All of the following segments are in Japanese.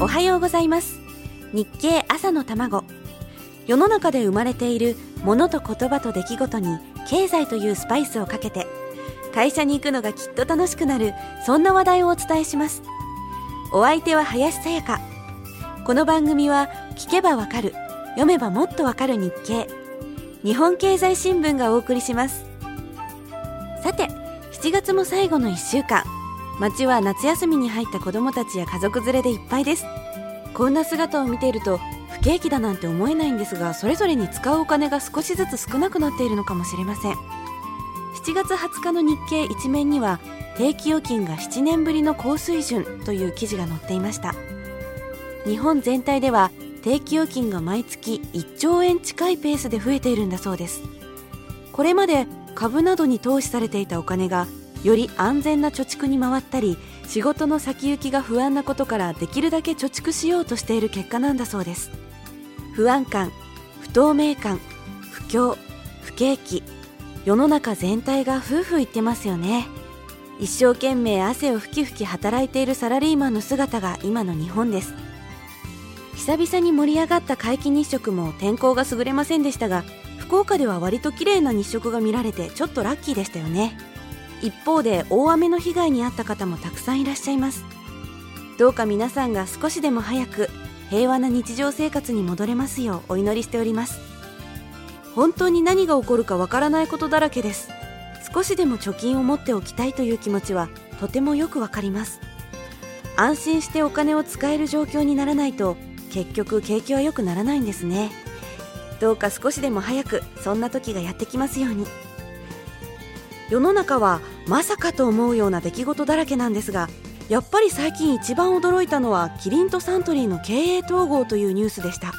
おはようございます。日経朝の卵。世の中で生まれているものと言葉と出来事に経済というスパイスをかけて会社に行くのがきっと楽しくなるそんな話題をお伝えします。お相手は林さやか。この番組は聞けばわかる読めばもっとわかる日経。日本経済新聞がお送りします。さて7月も最後の1週間。街は夏休みに入った子供たちや家族連れでいっぱいです。こんな姿を見ていると不景気だなんて思えないんですがそれぞれに使うお金が少しずつ少なくなっているのかもしれません。7月20日の日経一面には定期預金が7年ぶりの高水準という記事が載っていました。日本全体では定期預金が毎月1兆円近いペースで増えているんだそうです。これまで株などに投資されていたお金がより安全な貯蓄に回ったり仕事の先行きが不安なことからできるだけ貯蓄しようとしている結果なんだそうです。不安感不透明感不況不景気世の中全体が夫婦言ってますよね。一生懸命汗をふきふき働いているサラリーマンの姿が今の日本です。久々に盛り上がった皆既日食も天候が優れませんでしたが福岡では割と綺麗な日食が見られてちょっとラッキーでしたよね。一方で大雨の被害に遭った方もたくさんいらっしゃいます。どうか皆さんが少しでも早く平和な日常生活に戻れますようお祈りしております。本当に何が起こるかわからないことだらけです。少しでも貯金を持っておきたいという気持ちはとてもよくわかります。安心してお金を使える状況にならないと結局景気は良くならないんですね。どうか少しでも早くそんな時がやってきますように。世の中はまさかと思うような出来事だらけなんですがやっぱり最近一番驚いたのはキリンとサントリーの経営統合というニュースでした。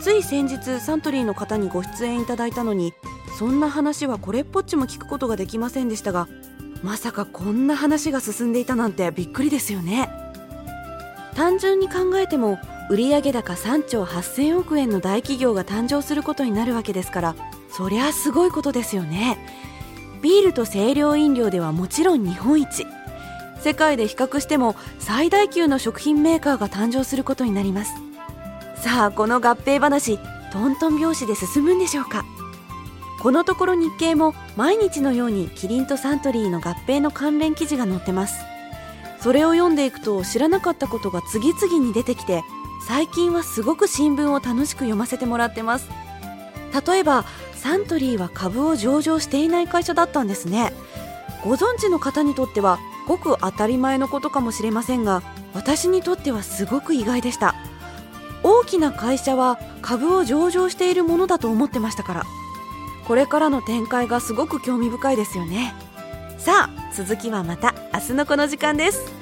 つい先日サントリーの方にご出演いただいたのにそんな話はこれっぽっちも聞くことができませんでしたがまさかこんな話が進んでいたなんてびっくりですよね。単純に考えても売上高3兆8000億円の大企業が誕生することになるわけですからそりゃすごいことですよね。ビールと清涼飲料ではもちろん日本一。世界で比較しても最大級の食品メーカーが誕生することになります。さあこの合併話トントン拍子で進むんでしょうか。このところ日経も毎日のようにキリンとサントリーの合併の関連記事が載ってます。それを読んでいくと知らなかったことが次々に出てきて最近はすごく新聞を楽しく読ませてもらってます。例えばサントリーは株を上場していない会社だったんですね。ご存知の方にとってはごく当たり前のことかもしれませんが私にとってはすごく意外でした。大きな会社は株を上場しているものだと思ってましたから。これからの展開がすごく興味深いですよね。さあ続きはまた明日のこの時間です。